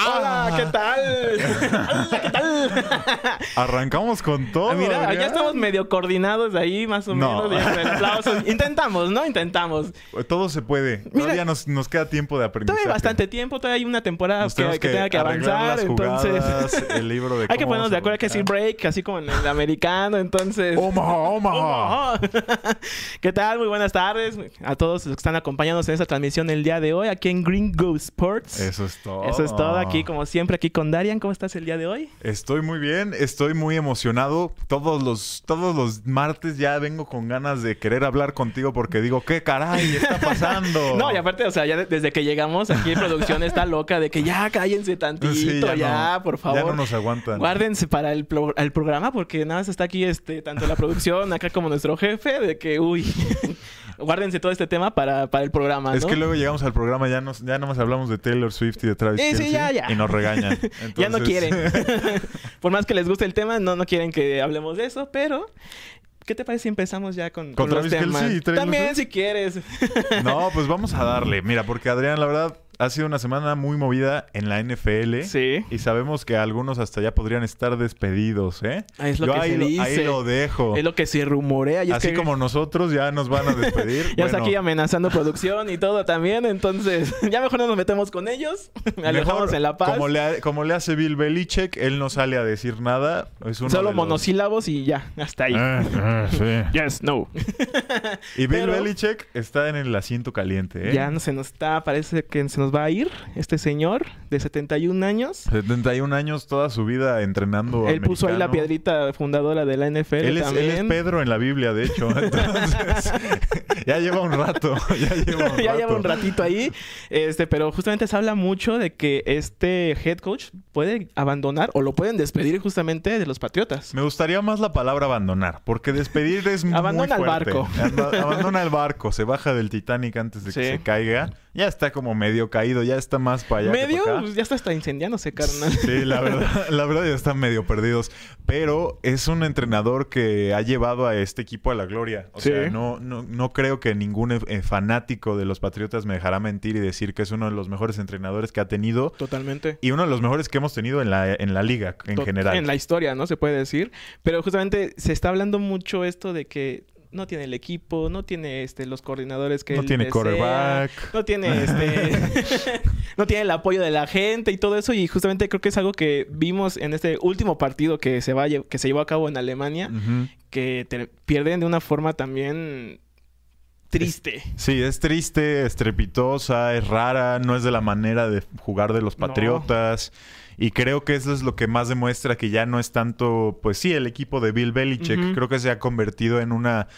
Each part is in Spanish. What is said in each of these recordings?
Ah, Hola, ¿qué tal? ¿qué tal? Arrancamos con todo. Mira, Adrián. ya estamos medio coordinados ahí, más o No. menos. ya, el aplauso. Intentamos, ¿no? Intentamos. Todo se puede. Mira. Todavía nos, nos queda tiempo de aprendizaje. Todavía hay bastante tiempo, todavía hay una temporada que, tenga que avanzar. Entonces, el libro de hay que ponernos de acuerdo que decir break, así como en el americano. Entonces, Omaha, Omaha. Omaha. ¿Qué tal? Muy buenas tardes a todos los que están acompañándonos en esta transmisión el día de hoy aquí en Green Go Sports. Eso es todo. Eso es todo aquí, como siempre, aquí con Darian. ¿Cómo estás el día de hoy? Estoy muy bien, estoy muy emocionado. Todos los, todos los martes ya vengo con ganas de querer hablar contigo porque digo, ¿qué caray está pasando? No, y aparte, o sea, ya de- desde que llegamos aquí en producción está loca de que ya cállense tantito, Sí, ya, no, por favor. Ya no nos aguantan. Guárdense para el, pro- el programa porque nada más está aquí este tanto la producción acá como nuestro jefe de que uy guárdense todo este tema para, para el programa, Es que luego llegamos al programa, ya nos, ya nomás hablamos de Taylor Swift y de Travis Sí, sí, ya, ya. y nos regañan. ya no quieren. Por más que les guste el tema, no, no quieren que hablemos de eso, pero ¿qué te parece si empezamos ya con, ¿Con con los temas? Kelce y Taylor También si quieres. No, pues vamos a darle. Mira, porque Adrián, la verdad, ha sido una semana muy movida en la NFL. Sí. Y sabemos que algunos hasta ya podrían estar despedidos, ¿eh? Ah, es lo Yo que ahí, se dice. ahí lo dejo. Es lo que se rumorea. Y es Así que como nosotros ya nos van a despedir. Ya está aquí amenazando producción y todo también, entonces ya mejor no nos metemos con ellos. Alejamos mejor, en la paz. Como le, ha- como le hace Bill Belichick, él no sale a decir nada. Es uno Solo de los- monosílabos y ya, hasta ahí. Eh, eh, sí. Yes, no. Y Bill Pero- Belichick está en el asiento caliente, ¿eh? Ya no se nos está, parece que se nos va a ir este señor de 71 años. 71 años, toda su vida entrenando. Él puso ahí la piedrita fundadora de la NFL Él es, él también. es Pedro en la Biblia, de hecho. Entonces, ya lleva un rato. Ya lleva un ya rato. lleva un ratito ahí. Este, pero justamente se habla mucho de que este head coach puede abandonar o lo pueden despedir justamente de los Patriotas. Me gustaría más la palabra abandonar, porque despedir es Abandona el muy barco. Abandona el barco, se baja del Titanic antes de que se caiga. Ya está como medio caído, ya está más para allá. que Medio, para acá. pues, ya está hasta incendiándose, carnal. Sí, la verdad, la verdad ya están medio perdidos. Pero es un entrenador que ha llevado a este equipo a la gloria. O Sí. sea, no, no, no creo que ningún eh, fanático de los Patriotas me dejará mentir y decir que es uno de los mejores entrenadores que ha tenido. Totalmente. Y uno de los mejores que hemos tenido en la, en la liga en Tot- general. En la historia, ¿no? Se puede decir. Pero justamente se está hablando mucho esto de que no tiene el equipo, no tiene este los coordinadores que No él tiene desea, quarterback. no tiene este no tiene el apoyo de la gente y todo eso y justamente creo que es algo que vimos en este último partido que se va a que se llevó a cabo en Alemania, que te- pierden de una forma también triste. Sí, es triste, estrepitosa, es rara, no es de la manera de jugar de los No. Y creo que eso es lo que más demuestra que ya no es tanto, pues sí, el equipo de Bill Belichick. Creo que se ha convertido en una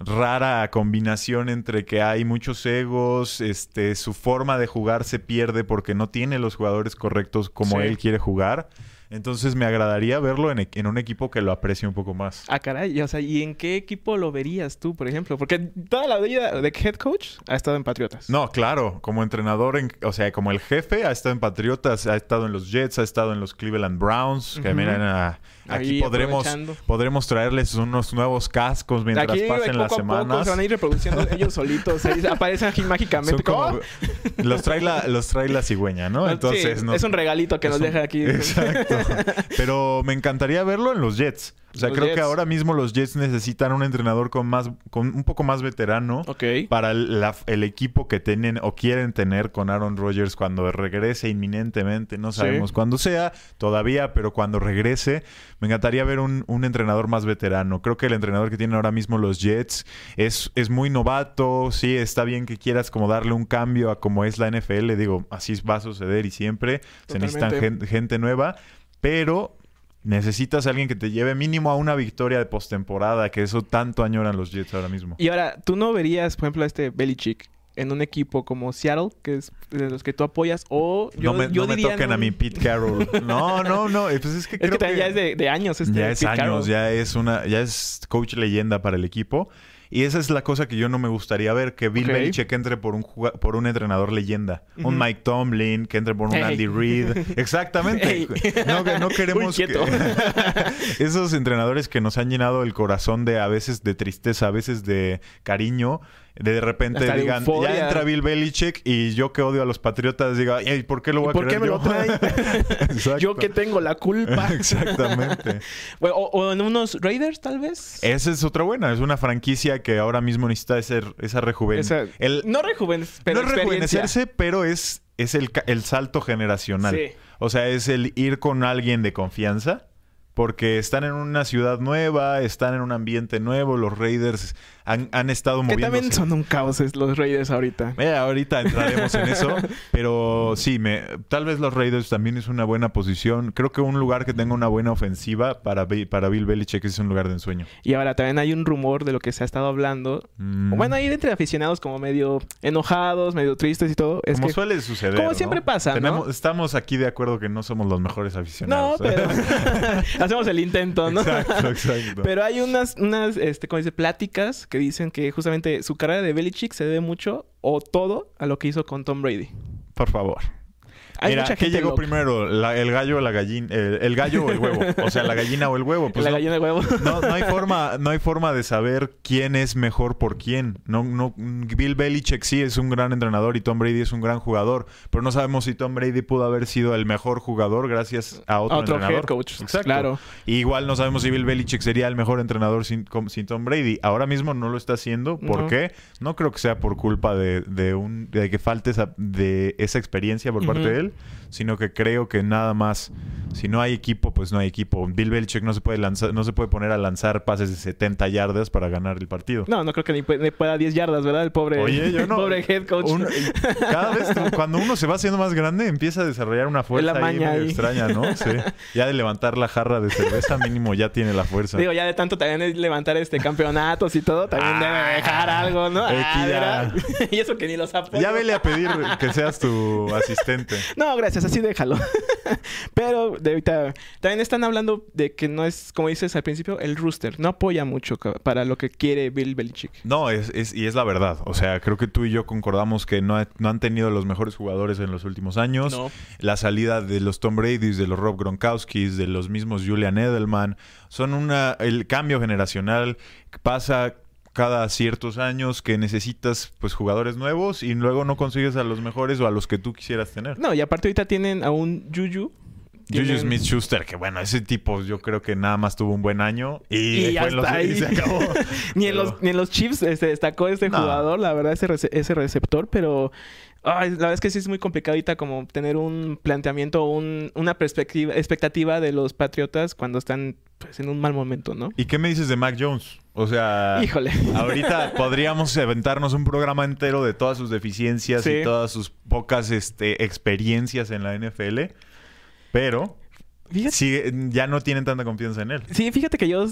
rara combinación entre que hay muchos egos, este, su forma de jugar se pierde porque no tiene los jugadores correctos como Sí. él quiere jugar. Entonces me agradaría verlo en, e- en un equipo que lo aprecie un poco más. Ah, caray, o sea, ¿y en qué equipo lo verías tú, por ejemplo? Porque toda la vida de head coach ha estado en Patriotas. No, claro, como entrenador, en- o sea, como el jefe, ha estado en Patriotas, ha estado en los Jets, ha estado en los Cleveland Browns, que Ujú. miren, ah, aquí Ahí podremos, podremos traerles unos nuevos cascos mientras Aquí pasen las a poco semanas. se van a ir reproduciendo ellos solitos. aparecen aquí mágicamente. Como- los, trae la, los trae la cigüeña, ¿no? Entonces, Sí, no- es un regalito que nos un- deja aquí. Exacto. Pero me encantaría verlo en los Jets. O sea, Los creo que ahora mismo los Jets necesitan un entrenador con más, con un poco más veterano. Para el, la- el equipo que tienen o quieren tener con Aaron Rodgers cuando regrese inminentemente. No Sí. sabemos cuándo sea todavía, pero cuando regrese, me encantaría ver un, un entrenador más veterano. Creo que el entrenador que tienen ahora mismo los Jets es, es muy novato. Sí, está bien que quieras como darle un cambio a como es la NFL. Digo, así va a suceder y siempre se necesitan gente nueva, pero... Necesitas a alguien que te lleve mínimo a una victoria de postemporada, que eso tanto añoran los Jets ahora mismo. Y ahora, ¿tú no verías, por ejemplo, a este Belichick en un equipo como Seattle, que es de los que tú apoyas? O yo, no me, yo no me diría en toquen a mi Pete Carroll. No, no, no. Pues es que Es creo que también ya es de, de años este ya es Pete años, Carroll. ya es una, ya es coach leyenda para el equipo. Y esa es la cosa que yo no me gustaría ver, que Bill. Belichick entre por un por un entrenador leyenda. Un. Mike Tomlin, que entre por un. Andy Reid. Exactamente. No, no queremos Uy, que- esos entrenadores que nos han llenado el corazón de a veces de tristeza, a veces de cariño. De repente Hasta digan, ya entra Bill Belichick y yo que odio a los Patriotas diga, "Ey, ¿por qué lo voy a ¿Por qué me yo?" lo? Exacto. Yo que tengo la culpa. Exactamente. o, o en unos Raiders, tal vez. Esa es otra buena. Es una franquicia que ahora mismo necesita ese, esa no rejuvenecer, pero no rejuvenecerse, pero es, es el, el salto generacional. Sí. O sea, es el ir con alguien de confianza. Porque están en una ciudad nueva, están en un ambiente nuevo. Los Raiders han, han estado Que moviéndose. también son un caos los Raiders ahorita. Eh, ahorita entraremos en eso, pero sí, me, tal vez los Raiders también es una buena posición. Creo que un lugar que tenga una buena ofensiva para, para Bill Belichick es un lugar de ensueño. Y ahora también hay un rumor de lo que se ha estado hablando. Mm, Bueno, hay entre aficionados como medio enojados, medio tristes y todo. Es como que... suele suceder. como ¿no? siempre pasa, ¿no? Tenemos- Estamos aquí de acuerdo que no somos los mejores No, aficionados. pero hacemos el intento, ¿no? Exacto, exacto. Pero hay unas, unas este, como dice, pláticas que dicen que justamente su carrera de Belichick se debe mucho o todo a lo que hizo con Tom Brady. Por favor. Hay Mira, mucha ¿qué llegó loca. primero? La- ¿El gallo o la gallina? El, el gallo o el huevo? O sea, la gallina o el huevo. Pues la no- gallina de huevo. No, no hay forma, no hay forma de saber quién es mejor por quién. No, no, Bill Belichick sí es un gran entrenador y Tom Brady es un gran jugador, pero no sabemos si Tom Brady pudo haber sido el mejor jugador gracias a otro, otro entrenador. head coach. Exacto. Claro. Y igual no sabemos si Bill Belichick sería el mejor entrenador sin, Tom Brady. Ahora mismo no lo está haciendo. ¿Por No. qué? No creo que sea por culpa de, de un, de que falte esa, de esa experiencia por parte de él, Bruxelles. Sino que creo que nada más, si no hay equipo, pues no hay equipo. Bill Belichick no se puede lanzar, no se puede poner a lanzar pases de 70 yardas para ganar el partido. No, no creo que ni, pu- ni pueda 10 yardas, ¿verdad? El pobre, Oye, yo no. pobre head coach. Un- cada vez cuando uno se va haciendo más grande empieza a desarrollar una fuerza La ahí maña medio ahí. extraña, ¿no? Sí. Ya de levantar la jarra de cerveza mínimo ya tiene la fuerza. Digo, ya de tanto también es levantar este campeonatos y todo, también Ah, debe dejar algo, ¿no? Ah, y eso que ni los apoyo. Ya vele a pedir que seas tu asistente. No, gracias, así déjalo. Pero de ahorita también están hablando de que no es, como dices al principio, el rooster. No apoya mucho para lo que quiere Bill Belichick. No, es, es- y es la verdad. O sea, creo que tú y yo concordamos que no, ha- no han tenido los mejores jugadores en los últimos años. No. La salida de los Tom Brady's, de los Rob Gronkowskis, de los mismos Julian Edelman, son una el cambio generacional pasa cada ciertos años que necesitas pues jugadores nuevos y luego no consigues a los mejores o a los que tú quisieras tener. No, y aparte ahorita tienen a un Juju. Juju Tienen- Smith Schuster, que bueno, ese tipo yo creo que nada más tuvo un buen año y, Y ya los- ahí. se acabó. ni, en los, ni en los Chiefs este, destacó este No. jugador, la verdad, ese, rece- ese receptor, pero ay, la verdad es que sí es muy complicado ahorita como tener un planteamiento, un, una perspectiva, expectativa de los Patriotas cuando están pues, en un mal momento, ¿no? ¿Y qué me dices de Mac Jones? O sea, Híjole. ahorita podríamos aventarnos un programa entero de todas sus deficiencias Sí. y todas sus pocas este, experiencias en la NFL, pero sí, ya no tienen tanta confianza en él. Sí, fíjate que yo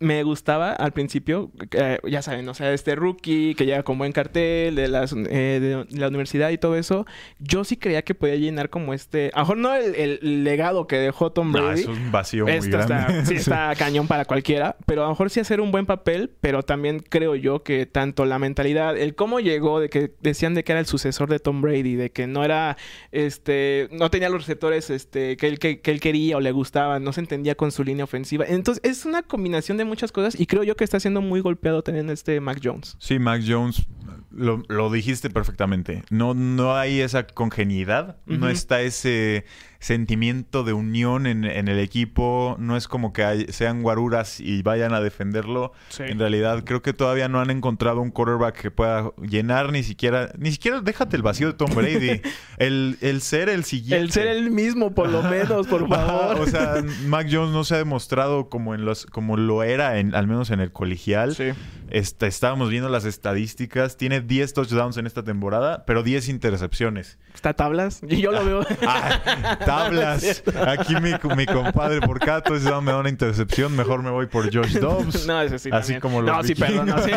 me gustaba al principio, eh, ya saben, o sea, este rookie que llega con buen cartel de, las, eh, de la universidad y todo eso, yo sí creía que podía llenar como este, a lo mejor no el, el legado que dejó Tom No, Brady. es un vacío muy Esto grande. está, sí, Sí. está cañón para cualquiera, pero a lo mejor sí hacer un buen papel, pero también creo yo que tanto la mentalidad, el cómo llegó, de que decían de que era el sucesor de Tom Brady, de que no era, este, no tenía los receptores este, que, él, que, que él quería o le gustaban, no se entendía con su línea ofensiva. Entonces es una combinación de muchas cosas y creo yo que está siendo muy golpeado también este Mac Jones. Sí, Mac Jones, lo, lo dijiste perfectamente. No, no hay esa congeniedad, no está ese sentimiento de unión en, en el equipo, no es como que hay- sean guaruras y vayan a defenderlo. En realidad, creo que todavía no han encontrado un quarterback que pueda llenar ni siquiera, ni siquiera déjate el vacío de Tom Brady. el, el ser el siguiente. El ser el mismo, por lo menos, por favor. o sea, Mac Jones no se ha demostrado como en los, como lo era en, al menos en el colegial. Sí. Este, estábamos viendo las estadísticas. Tiene 10 touchdowns en esta temporada, pero 10 intercepciones. Está tablas. Y yo lo veo. Ah, tablas. Aquí mi, mi compadre, por cada touchdown me da una intercepción. Mejor me voy por Josh Dobbs. No, ese sí. Así también. como los No, sí, perdón. no, sí.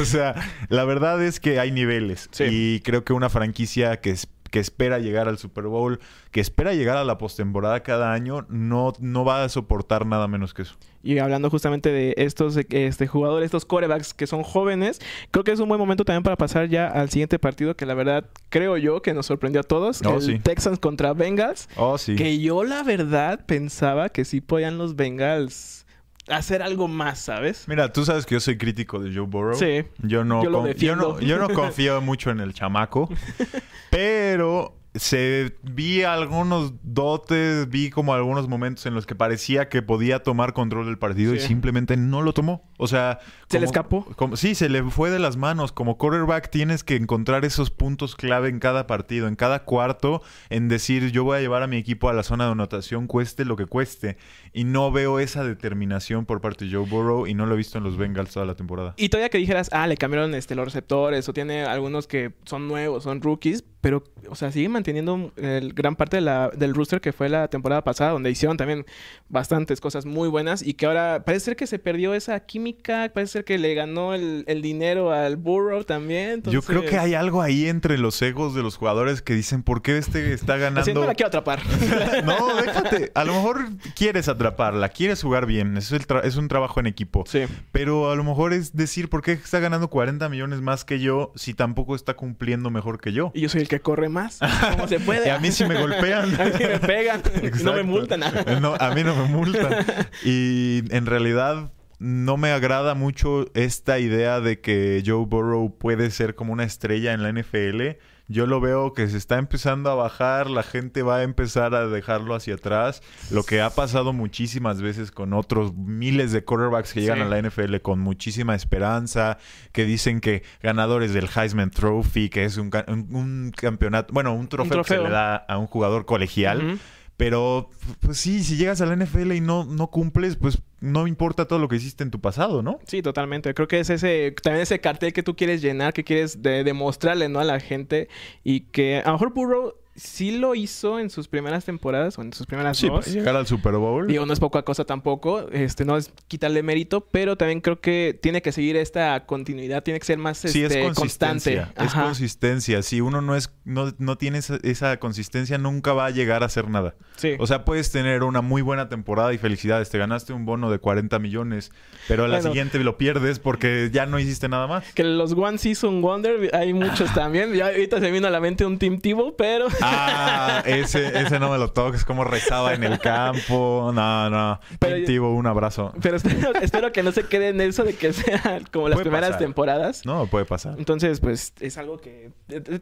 o sea, la verdad es que hay niveles. Sí. Y creo que una franquicia que, es- que espera llegar al Super Bowl, que espera llegar a la postemporada cada año, no, no va a soportar nada menos que eso. Y hablando justamente de estos este, jugadores, estos corebacks que son jóvenes, creo que es un buen momento también para pasar ya al siguiente partido que la verdad creo yo que nos sorprendió a todos. Oh, el sí. Texans contra Bengals. Oh, sí. Que yo la verdad pensaba que sí podían los Bengals hacer algo más, ¿sabes? Mira, tú sabes que yo soy crítico de Joe Burrow. Sí. Yo no, Yo con- no, yo no confío mucho en el chamaco. pero se vi algunos dotes, vi como algunos momentos en los que parecía que podía tomar control del partido y simplemente no lo tomó. O sea, ¿Se le escapó? como- sí, se le fue de las manos. Como quarterback tienes que encontrar esos puntos clave en cada partido, en cada cuarto, en decir yo voy a llevar a mi equipo a la zona de anotación, cueste lo que cueste. Y no veo esa determinación por parte de Joe Burrow y no lo he visto en los Bengals toda la temporada. Y todavía que dijeras, ah, le cambiaron este, los receptores o tiene algunos que son nuevos, son rookies, pero, o sea, sigue manteniendo el, gran parte de la- del rooster que fue la temporada pasada, donde hicieron también bastantes cosas muy buenas y que ahora parece ser que se perdió esa química, parece ser que le ganó el, el dinero al Burrow también. Yo creo que hay algo ahí entre los egos de los jugadores que dicen, ¿por qué este está Así, no ganando? la quiero atrapar. No, déjate. A lo mejor quieres atraparla, quieres jugar bien. Es, el tra- es un trabajo en equipo. sí. Pero a lo mejor es decir, ¿por qué está ganando 40 millones más que yo si tampoco está cumpliendo mejor que yo? Y yo soy el que corre más. ¿Cómo se puede? Y a mí sí me golpean. a mí me pegan. No me multan. No, a mí no me multan. Y en realidad no me agrada mucho esta idea de que Joe Burrow puede ser como una estrella en la NFL. Yo lo veo que se está empezando a bajar, la gente va a empezar a dejarlo hacia atrás. Lo que ha pasado muchísimas veces con otros miles de quarterbacks que llegan Sí. a la NFL con muchísima esperanza, que dicen que ganadores del Heisman Trophy, que es un, un- un campeonato, bueno, un trofeo, que se le da a un jugador colegial. Pero, pues sí, si llegas a la NFL y no, no cumples, pues no importa todo lo que hiciste en tu pasado, ¿no? Sí, totalmente. Creo que es ese también ese cartel que tú quieres llenar, que quieres de- demostrarle ¿no? a la gente y que a lo mejor Burrow sí lo hizo en sus primeras temporadas o en sus primeras Sí, dos. para llegar al Super Bowl. Digo, no es poca cosa tampoco, este, no es quitarle mérito, pero también creo que tiene que seguir esta continuidad, tiene que ser más sí, es este, constante. Es consistencia. Si uno no es, no, no tiene esa, esa consistencia, nunca va a llegar a hacer nada. Sí. O sea, puedes tener una muy buena temporada y felicidades. Te ganaste un bono de 40 millones, pero a la Bueno. siguiente lo pierdes porque ya no hiciste nada más. que los One Season Wonder hay muchos también. Ya ahorita se me vino a la mente un Team Tivo, pero Ah, ese, ese no me lo toques, como rezaba en el campo. No, no. Pero- Tintivo, un abrazo. pero espero, espero que no se quede en eso de que sea como las Puede primeras pasar. temporadas. No, puede pasar. Entonces, pues es algo que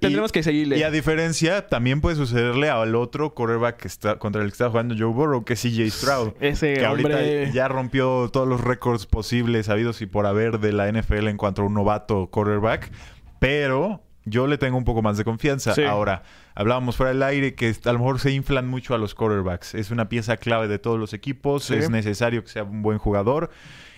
tendremos que seguirle. Y a diferencia, también puede sucederle al otro quarterback que está, contra el que está jugando Joe Burrow, que es CJ Stroud. Ese que ahorita ya rompió todos los récords posibles, habidos y por haber de la NFL en cuanto a un novato quarterback. Pero yo le tengo un poco más de confianza. Sí. Ahora, hablábamos fuera del aire que a lo mejor se inflan mucho a los quarterbacks. Es una pieza clave de todos los equipos. Sí. Es necesario que sea un buen jugador.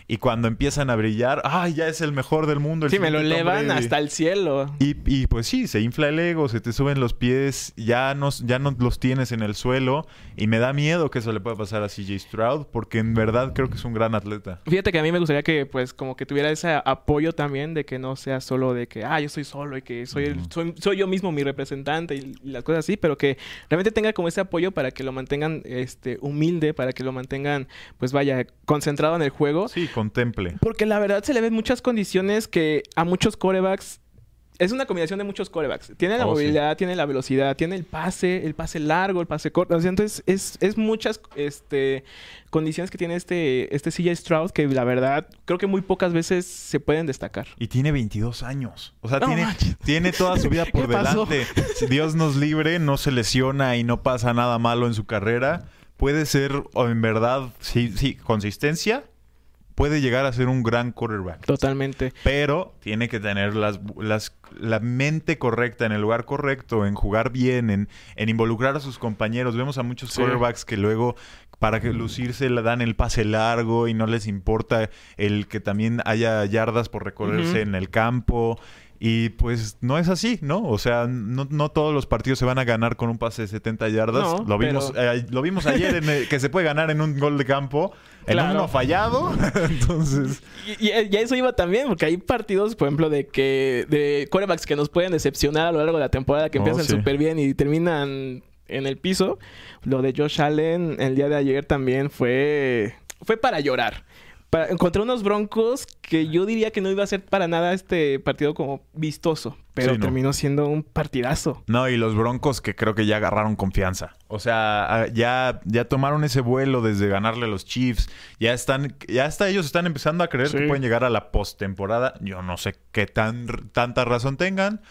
Y cuando empiezan a brillar, ¡ay, ya es el mejor del mundo! el Sí, me lo elevan Brady". hasta el cielo. Y, y, pues sí, se infla el ego, se te suben los pies, ya no, ya no los tienes en el suelo. Y me da miedo que eso le pueda pasar a CJ Stroud, porque en verdad creo que es un gran atleta. Fíjate que a mí me gustaría que, pues, como que tuviera ese apoyo también de que no sea solo de que, ah, yo estoy solo y que soy, el- soy, soy yo mismo mi representante y, y las cosas así, pero que realmente tenga como ese apoyo para que lo mantengan, este, humilde, para que lo mantengan, pues, vaya, concentrado en el juego. Sí, contemple. Porque la verdad se le ven muchas condiciones que a muchos corebacks. Es una combinación de muchos corebacks. Tiene la Oh, sí. movilidad, tiene la velocidad, tiene el pase, el pase largo, el pase corto. Entonces, es, es muchas este, condiciones que tiene este, este CJ Stroud que la verdad creo que muy pocas veces se pueden destacar. Y tiene 22 años. O sea, No tiene, manches. tiene toda su vida por delante. Si Dios nos libre, no se lesiona y no pasa nada malo en su carrera. Puede ser, en verdad, sí, sí, consistencia. Puede llegar a ser un gran quarterback. Totalmente. Pero tiene que tener las, las- la mente correcta, en el lugar correcto, en jugar bien, en, en involucrar a sus compañeros. Vemos a muchos Sí. quarterbacks que luego, para que lucirse, le dan el pase largo y no les importa el que también haya yardas por recorrerse en el campo. Y pues no es así, ¿no? O sea, no, no todos los partidos se van a ganar con un pase de 70 yardas. No, lo, vimos, eh, lo vimos ayer en el- que se puede ganar en un gol de campo, en Claro. uno fallado. Entonces, Y, y- y a eso iba también, porque hay partidos, por ejemplo, de que de quarterbacks que nos pueden decepcionar a lo largo de la temporada, que Oh, empiezan sí. súper bien y terminan en el piso. Lo de Josh Allen el día de ayer también fue, fue para llorar. Para encontrar unos Broncos que yo diría que no iba a ser para nada este partido como vistoso, pero Sí, no. terminó siendo un partidazo. No, y los Broncos que creo que ya agarraron confianza. O sea, ya, ya tomaron ese vuelo desde ganarle a los Chiefs. Ya están, ya hasta ellos están empezando a creer Sí. que pueden llegar a la postemporada. Yo no sé qué tan tanta razón tengan.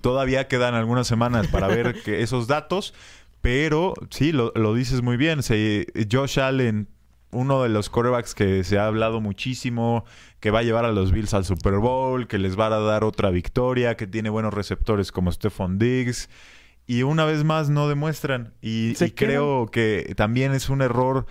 Todavía quedan algunas semanas para ver que esos datos. Pero sí, lo, lo dices muy bien. Se- Josh Allen, uno de los quarterbacks que se ha hablado muchísimo, que va a llevar a los Bills al Super Bowl, que les va a dar otra victoria, que tiene buenos receptores como Stephon Diggs. Y una vez más no demuestran. Y, y creo que también es un error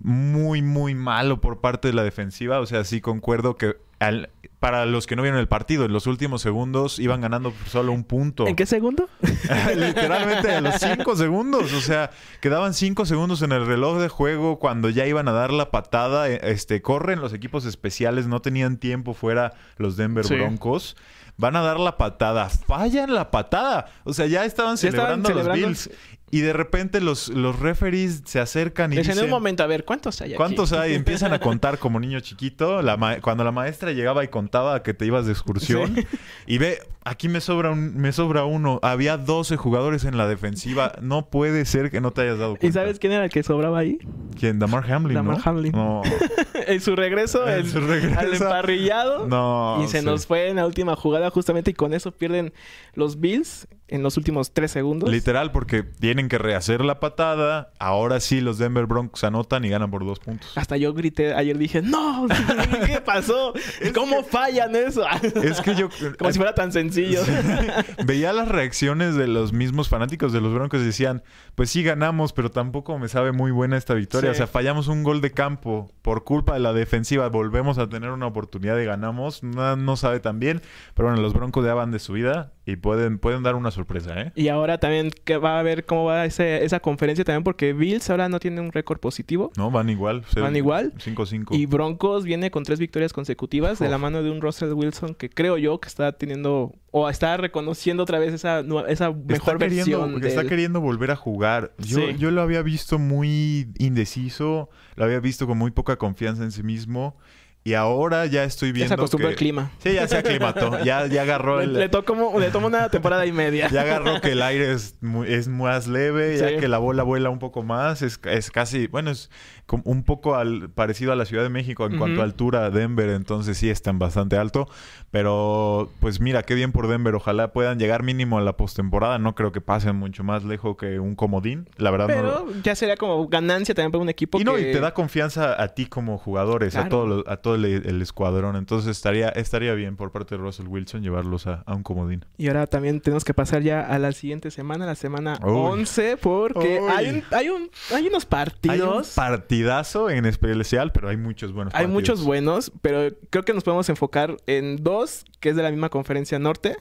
muy, muy malo por parte de la defensiva. O sea, sí concuerdo que al- para los que no vieron el partido, en los últimos segundos iban ganando solo un punto. ¿En qué segundo? Literalmente a los cinco segundos. O sea, quedaban cinco segundos en el reloj de juego cuando ya iban a dar la patada. eh, Este, corren los equipos especiales, no tenían tiempo fuera los Denver Sí. Broncos. Van a dar la patada, fallan la patada. O sea, ya estaban Ya estaban celebrando los. Bills. Y de repente los, los referees se acercan y Dicen, en dicen... un momento, a ver, ¿cuántos hay aquí? ¿Cuántos hay? Empiezan a contar como niño chiquito. La ma- cuando la maestra llegaba y contaba que te ibas de excursión. Sí. Y ve, aquí me sobra, un, me sobra uno. Había 12 jugadores en la defensiva. No puede ser que no te hayas dado cuenta. ¿Y sabes quién era el que sobraba ahí? ¿Quién? Damar Hamlin, Damar ¿no? Hamlin. No. en su regreso, En en- su regreso. al emparrillado. No. y se sí. nos fue en la última jugada justamente y con eso pierden los Bills en los últimos tres segundos. Literal, porque tienen que rehacer la patada. Ahora sí, los Denver Broncos anotan y ganan por dos puntos. Hasta yo grité, ayer dije, no, ¿qué pasó? ¿Cómo fallan eso? Es que yo... Como si fuera tan sencillo. Veía las reacciones de los mismos fanáticos de los Broncos y decían, pues sí ganamos, pero tampoco me sabe muy buena esta victoria. Sí. O sea, fallamos un gol de campo por culpa de la defensiva, volvemos a tener una oportunidad y ganamos. No, no sabe tan bien, pero bueno, los Broncos ya van de subida y pueden, pueden dar una sorpresa, ¿eh? Y ahora también que va a ver cómo va ese- esa conferencia también porque Bills ahora no tiene un récord positivo. No, van igual. ¿Van igual? 5-5. Y Broncos viene con tres victorias consecutivas de la mano de un Russell Wilson que creo yo que está teniendo o está reconociendo otra vez esa, esa mejor está queriendo, versión. de está queriendo volver a jugar. Yo, Sí. yo lo había visto muy indeciso, lo había visto con muy poca confianza en sí mismo. Y ahora ya estoy Ya viendo. se acostumbró que- al clima. Sí, ya se aclimató. Ya, ya agarró el. le le tomó una temporada y media. Ya agarró que el aire es, es más leve, ya que la bola vuela un poco más. Es, es casi, bueno, es como un poco al, parecido a la Ciudad de México en cuanto a altura, Denver, entonces sí están bastante alto. Pero, pues mira, qué bien por Denver. Ojalá puedan llegar mínimo a la postemporada. No creo que pasen mucho más lejos que un comodín. La verdad, no. Pero ya sería como ganancia también para un equipo Y no, que... y te da confianza a ti como jugadores, a Claro. todo, lo- a todo el, el escuadrón. Entonces estaría, estaría bien por parte de Russell Wilson llevarlos a, a un comodín. Y ahora también tenemos que pasar ya a la siguiente semana, la semana Uy. 11, porque Uy. hay, un, hay, un, hay unos Hay un partidos. partidazo en especial, pero hay muchos buenos Hay muchos buenos, pero creo que nos podemos enfocar en dos, que es de la misma conferencia norte.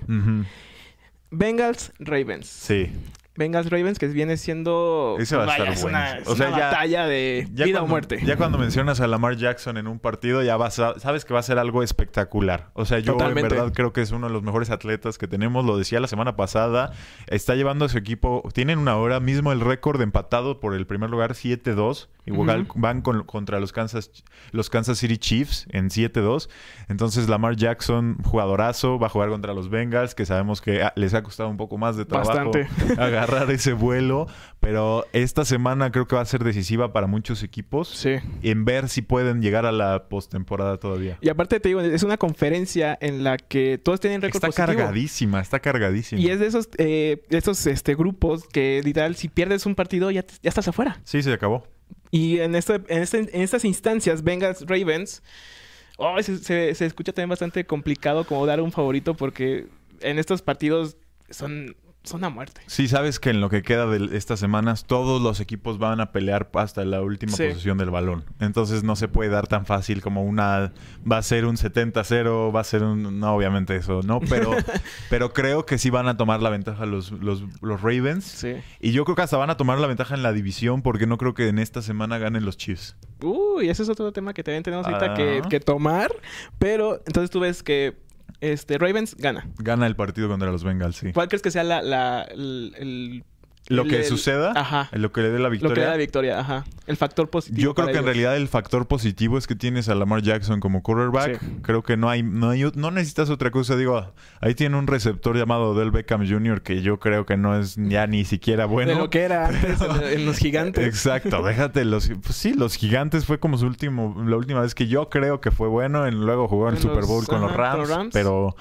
Bengals Ravens. Sí. Bengals Ravens, que viene siendo. Ese va a vaya, estar es bueno. Una, es O sea, una ya- batalla de Ya vida cuando, o muerte. Ya cuando mencionas a Lamar Jackson en un partido, ya vas a- sabes que va a ser algo espectacular. O sea, yo Totalmente. en verdad creo que es uno de los mejores atletas que tenemos. Lo decía la semana pasada. Está llevando a su equipo. Tienen una hora mismo el récord empatado por el primer lugar 7-2. Igual van con- contra los Kansas, los Kansas City Chiefs en 7-2. Entonces Lamar Jackson, jugadorazo, va a jugar contra los Bengals, que sabemos que ah, les ha costado un poco más de trabajo Bastante. agarrar ese vuelo. Pero esta semana creo que va a ser decisiva para muchos equipos Sí. en ver si pueden llegar a la postemporada todavía. Y aparte te digo, es una conferencia en la que todos tienen récord Está positivo. cargadísima, está cargadísima. Y es de esos, eh, esos este, grupos que literal, si pierdes un partido, ya, te- ya estás afuera. Sí, se acabó. Y en, este, en, este- en estas instancias, Bengals Ravens, oh, se, se- se escucha también bastante complicado como dar un favorito porque en estos partidos son, son a muerte. Sí, sabes que en lo que queda de estas semanas, todos los equipos van a pelear hasta la última Sí. posición del balón. Entonces no se puede dar tan fácil como una. Va a ser un 70-0, va a ser un. No, obviamente eso, ¿no? Pero, pero creo que sí van a tomar la ventaja los, los, los Ravens. Sí. Y yo creo que hasta van a tomar la ventaja en la división porque no creo que en esta semana ganen los Chiefs. Uy, ese es otro tema que también tenemos ahorita que, Ah. que tomar. Pero entonces tú ves que este, Ravens gana. Gana el partido contra los Bengals, sí. ¿Cuál crees que sea la, la- el, el- Lo que el- suceda, Ajá. lo que le dé la Lo que victoria. da la victoria, ajá. El factor positivo. Yo creo que en realidad el factor positivo es que tienes a Lamar Jackson como quarterback. Sí. Creo que no hay, no hay, no necesitas otra cosa. Digo, ahí tiene un receptor llamado Del Beckham Jr. que yo creo que no es ya ni siquiera bueno. de lo que era antes en, en los gigantes. Exacto, déjate los pues sí, los gigantes fue como su último la última vez que yo creo que fue bueno, en, luego jugó en el Super Bowl con los Rams, con los Rams. pero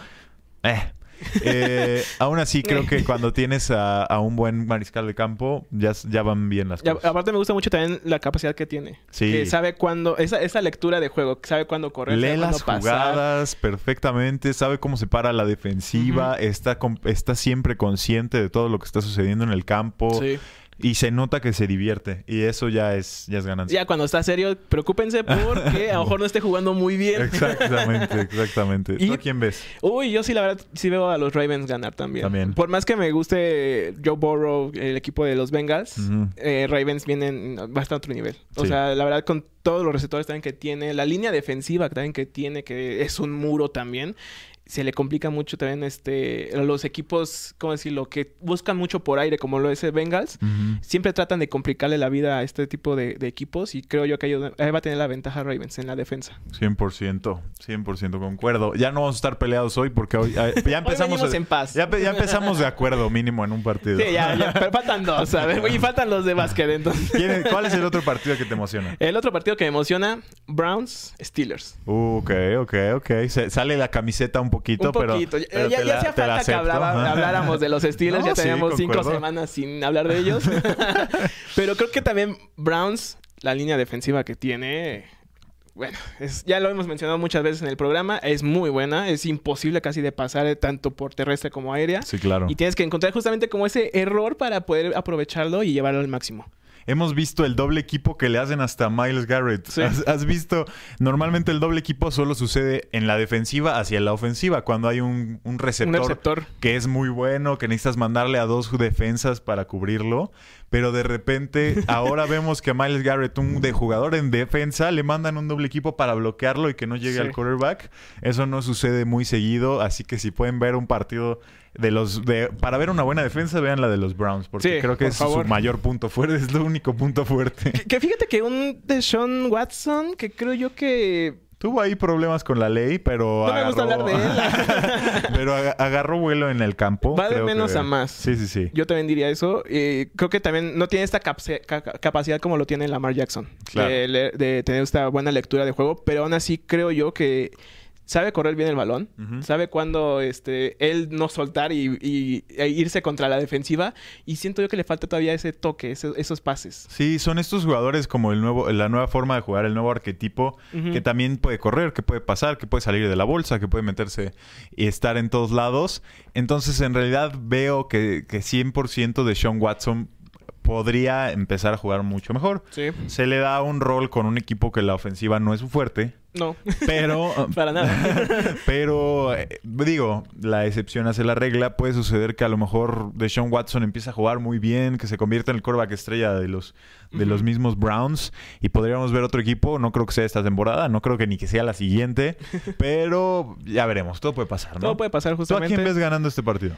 eh. Eh, aún así creo que cuando tienes a, a un buen mariscal de campo ya, ya van bien las Y cosas. aparte me gusta mucho también la capacidad que tiene. Sí. Que sabe cuándo... Esa, esa lectura de juego. Que sabe cuándo correr. Lee sabe las cuándo pasar. jugadas perfectamente, sabe cómo se para la defensiva, está, con- está siempre consciente de todo lo que está sucediendo en el campo Sí. Y se nota que se divierte y eso ya es, ya es ganancia. Ya cuando está serio, preocúpense porque a lo mejor no esté jugando muy bien. Exactamente, exactamente. Y- ¿Tú a quién ves? Uy, yo sí, la verdad, sí veo a los Ravens ganar también. También. Por más que me guste Joe Burrow, el equipo de los Bengals, eh, Ravens vienen bastante a otro nivel. O Sí. sea, la verdad, con todos los receptores también que tiene, la línea defensiva también que tiene, que es un muro también. Se le complica mucho también este los equipos, ¿cómo decirlo? Que buscan mucho por aire, como lo es el Bengals. Ujú. Siempre tratan de complicarle la vida a este tipo de, de equipos y creo yo que ahí ahí va a tener la ventaja Ravens en la defensa. 100%, 100% concuerdo. Ya no vamos a estar peleados hoy porque hoy eh, ya empezamos a- en paz. Ya, pe- ya empezamos de acuerdo mínimo en un partido. Sí, ya, ya, pero faltan dos, a ver, y faltan los de básquet, entonces. ¿Quién es- ¿Cuál es el otro partido que te emociona? El otro partido que me emociona, Browns, Steelers. Uh, ok, ok, ok. Se- sale la camiseta un poquito, Un pero. poquito. Ya- pero ya te ya la- hacía falta que hablaba- habláramos de los Steelers. No, ya sí, teníamos cinco semanas sin hablar de ellos. pero creo que también Browns, la línea defensiva que tiene... Bueno, es- ya lo hemos mencionado muchas veces en el programa. Es muy buena. Es imposible casi de pasar eh, tanto por terrestre como aérea. Sí, claro. Y tienes que encontrar justamente como ese error para poder aprovecharlo y llevarlo al máximo. Hemos visto el doble equipo que le hacen hasta Miles Garrett. Sí. ¿Has, has visto? Normalmente el doble equipo solo sucede en la defensiva hacia la ofensiva. Cuando hay un, un receptor, Un receptor. que es muy bueno, que necesitas mandarle a dos defensas para cubrirlo. Pero de repente, ahora vemos que a Miles Garrett, un de jugador en defensa, le mandan un doble equipo para bloquearlo y que no llegue Sí. al quarterback. Eso no sucede muy seguido. Así que si pueden ver un partido de los de para ver una buena defensa, vean la de los Browns. Porque Sí, creo que por es favor. su mayor punto fuerte, es lo único punto fuerte. Que, que fíjate que un Deshaun Watson, que creo yo que Tuvo ahí problemas con la ley, pero No me gusta hablar de él. pero aga- agarró vuelo en el campo. Va de creo menos que- a más. Sí, sí, sí. Yo también diría eso. Y creo que también no tiene esta capacidad como lo tiene Lamar Jackson. Claro. De, de tener esta buena lectura de juego. Pero aún así creo yo que sabe correr bien el balón. Sabe cuándo este, él no soltar y, y- e irse contra la defensiva. Y siento yo que le falta todavía ese toque, ese- esos pases. Sí, son estos jugadores como el nuevo, la nueva forma de jugar, el nuevo arquetipo, que también puede correr, que puede pasar, que puede salir de la bolsa, que puede meterse y estar en todos lados. Entonces, en realidad veo que, que 100% de Sean Watson podría empezar a jugar mucho mejor. Sí. Se le da un rol con un equipo que la ofensiva no es su fuerte, No, pero para nada. Pero, eh, digo, la excepción hace la regla. Puede suceder que a lo mejor Deshaun Watson empieza a jugar muy bien, que se convierta en el quarterback estrella de los, de los mismos Browns y podríamos ver otro equipo. No creo que sea esta temporada, no creo que ni que sea la siguiente, pero ya veremos. Todo puede pasar, ¿no? Todo puede pasar ¿Tú a justamente. quién ves ganando este partido?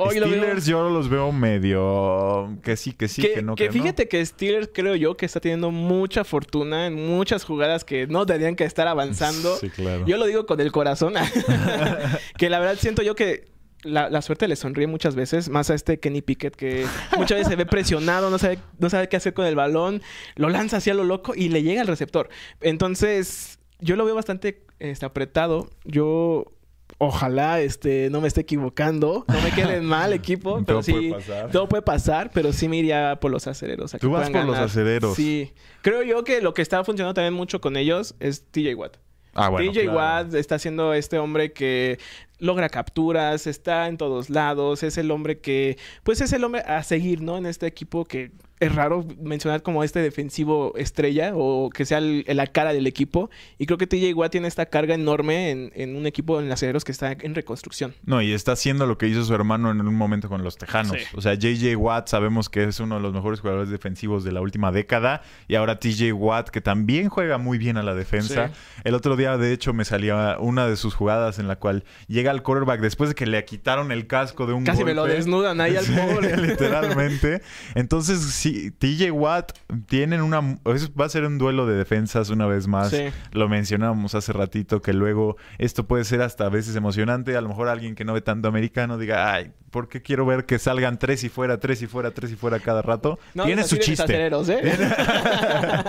Hoy lo Steelers yo los veo medio que sí, que sí, que, que, no, que que, no. fíjate que Steelers creo yo que está teniendo mucha fortuna en muchas jugadas que no tendrían que estar avanzando. Sí, claro. Yo lo digo con el corazón. que la verdad siento yo que la, la suerte le sonríe muchas veces, más a este Kenny Pickett que muchas veces se ve presionado, no sabe, no sabe qué hacer con el balón, lo lanza hacia lo loco y le llega al receptor. Entonces, yo lo veo bastante este, apretado. Yo ojalá este, no me esté equivocando, no me queden mal equipo, pero Todo sí, puede pasar. todo puede pasar, pero sí me iría por los aceleros. a que Tú vas por los ganar. aceleros. Sí. Creo yo que lo que está funcionando también mucho con ellos es TJ Watt. Ah, bueno, TJ claro. Watt está siendo este hombre que logra capturas, está en todos lados, es el hombre que, pues es el hombre a seguir, ¿no? En este equipo que es raro mencionar como este defensivo estrella o que sea el- la cara del equipo. Y creo que TJ Watt tiene esta carga enorme en, en un equipo en acereros que está en reconstrucción. No, y está haciendo lo que hizo su hermano en un momento con los Tejanos. Sí. O sea, JJ Watt sabemos que es uno de los mejores jugadores defensivos de la última década. Y ahora TJ Watt, que también juega muy bien a la defensa. Sí. El otro día, de hecho, me salía una de sus jugadas en la cual llega al quarterback después de que le quitaron el casco de un Casi me lo golpe. desnudan ahí al Sí, pobre. literalmente. Entonces, sí, TJ Watt tienen una... va a ser un duelo de defensas una vez más. Sí. Lo mencionábamos hace ratito que luego esto puede ser hasta a veces emocionante. A lo mejor alguien que no ve tanto americano diga, ay, ¿por qué quiero ver que salgan tres y fuera, tres y fuera, tres y fuera cada rato? No, Tiene su chiste. ¿eh?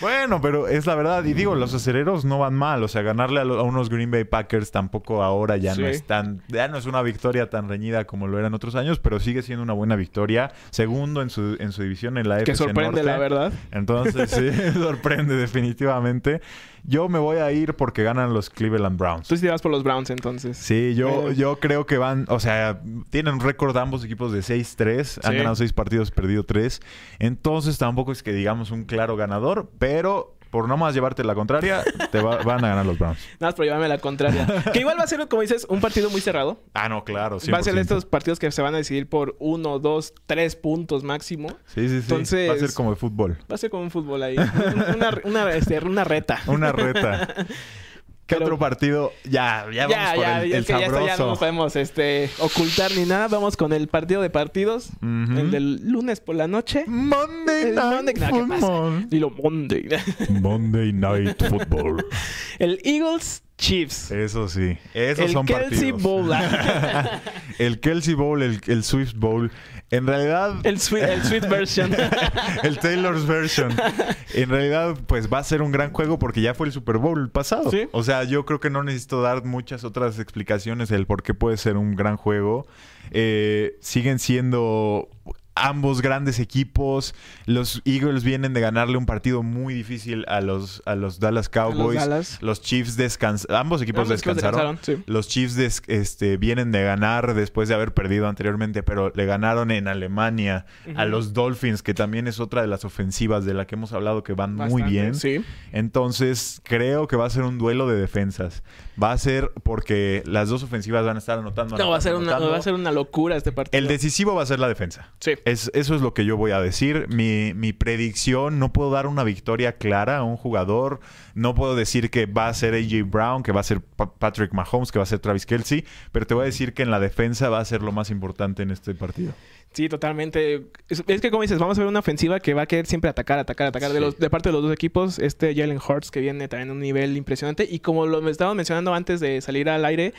bueno, pero es la verdad. Y digo, los aceleros no van mal. O sea, ganarle a, lo- a unos Green Bay Packers tampoco ahora ya no Sí. es tan... Ya no es una victoria tan reñida como lo eran otros años, pero sigue siendo una buena victoria. Segundo en su, en su división en la que FC sorprende, Norte. la verdad. Entonces, sí, sorprende definitivamente. Yo me voy a ir porque ganan los Cleveland Browns. Tú sí te vas por los Browns entonces. Sí, yo, yo creo que van, o sea, tienen un récord ambos equipos de 6-3, han ganado 6 partidos, perdido 3. Entonces tampoco es que digamos un claro ganador, pero por no más llevarte la contraria, te va- van a ganar los Browns. Nada más por llevarme la contraria. que igual va a ser, como dices, un partido muy cerrado. Ah, no, claro, Va a ser 100%. estos partidos que se van a decidir por uno, dos, tres puntos máximo. Sí, sí, sí. Entonces- Va a ser como de fútbol. Va a ser como un fútbol ahí. Una, una, este, una reta. Una reta. ¿Qué Pero- otro partido? Ya, ya vamos Ya, por ya, el, ya, el es que ya no sabroso. nos podemos este, ocultar ni nada. Vamos con el partido de partidos. El del lunes por la noche. Monday El Night Monday-. Football. Dilo Monday. Monday Night Football. el Eagles Chiefs. Eso sí. Esos el son Kelsey partidos. Bowl. el Kelsey Bowl, el, el Swift Bowl. En realidad, el, sweet, el sweet version. el Taylor's version. En realidad, pues va a ser un gran juego porque ya fue el Super Bowl pasado. Sí. O sea, yo creo que no necesito dar muchas otras explicaciones del por qué puede ser un gran juego. Eh, siguen siendo ambos grandes equipos. Los Eagles vienen de ganarle un partido muy difícil a los, a los Dallas Cowboys. Dallas. Los Chiefs descansaron. Ambos equipos Ambos descansaron. descansaron, sí. Los Chiefs des- este, vienen de ganar después de haber perdido anteriormente, pero le ganaron en Alemania a los Dolphins, que también es otra de las ofensivas de la que hemos hablado que van muy bien. Sí. Entonces, creo que va a ser un duelo de defensas. Va a ser porque las dos ofensivas van a estar anotando. No, va a ser anotando, una, anotando. va a ser una locura este partido. El decisivo va a ser la defensa. Sí. Es, eso es lo que yo voy a decir. Mi, mi predicción, no puedo dar una victoria clara a un jugador. No puedo decir que va a ser AJ Brown, que va a ser Pa- Patrick Mahomes, que va a ser Travis Kelsey. Pero te voy a decir que en la defensa va a ser lo más importante en este partido. Sí, totalmente. Es, es que como dices, vamos a ver una ofensiva que va a querer siempre atacar, atacar, atacar. De, Sí. los, de parte de los dos equipos, este Jalen Hurts que viene también a un nivel impresionante. Y como lo estábamos mencionando antes de salir al aire,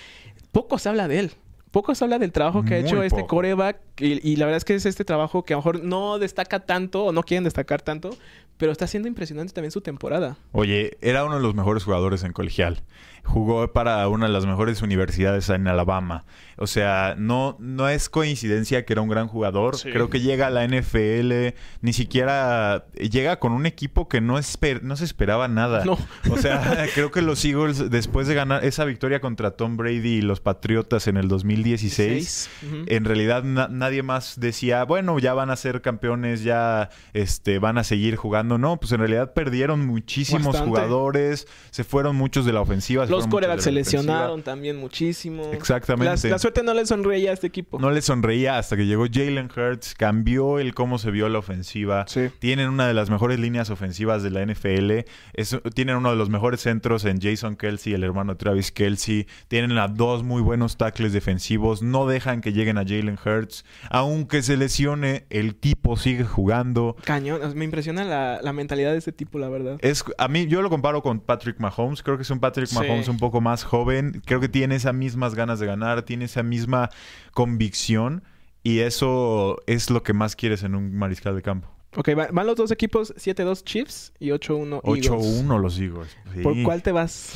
poco se habla de él. Poco se habla del trabajo que ha hecho este poco. coreback. Y, y la verdad es que es este trabajo que a lo mejor no destaca tanto o no quieren destacar tanto. Pero está siendo impresionante también su temporada. Oye, era uno de los mejores jugadores en colegial. Jugó para una de las mejores universidades en Alabama. O sea, no, no es coincidencia que era un gran jugador. Sí. Creo que llega a la NFL, ni siquiera llega con un equipo que no, esper- no se esperaba nada. No. O sea, creo que los Eagles, después de ganar esa victoria contra Tom Brady y los Patriotas en el 2016, Seis. Ujú. en realidad na- nadie más decía, bueno, ya van a ser campeones, ya este, van a seguir jugando. No, pues en realidad perdieron muchísimos Bastante. jugadores, se fueron muchos de la ofensiva. Los corebacks se lesionaron también muchísimo. Exactamente. La, la suerte no le sonreía a este equipo. No le sonreía hasta que llegó Jalen Hurts, cambió el cómo se vio la ofensiva. Sí. Tienen una de las mejores líneas ofensivas de la NFL. Es- tienen uno de los mejores centros en Jason Kelsey, el hermano de Travis Kelsey. Tienen a dos muy buenos tackles defensivos. No dejan que lleguen a Jalen Hurts. Aunque se lesione, el tipo sigue jugando. Cañón. Me impresiona la, la mentalidad de este tipo, la verdad. Es, a mí, yo lo comparo con Patrick Mahomes. Creo que es un Patrick Sí. Mahomes un poco más joven. Creo que tiene esas mismas ganas de ganar, tiene esa misma convicción. Y eso es lo que más quieres en un mariscal de campo. Ok, va- van los dos equipos 7-2 Chiefs y 8-1 Eagles. 8-1 los Eagles. Sí. ¿Por cuál te vas?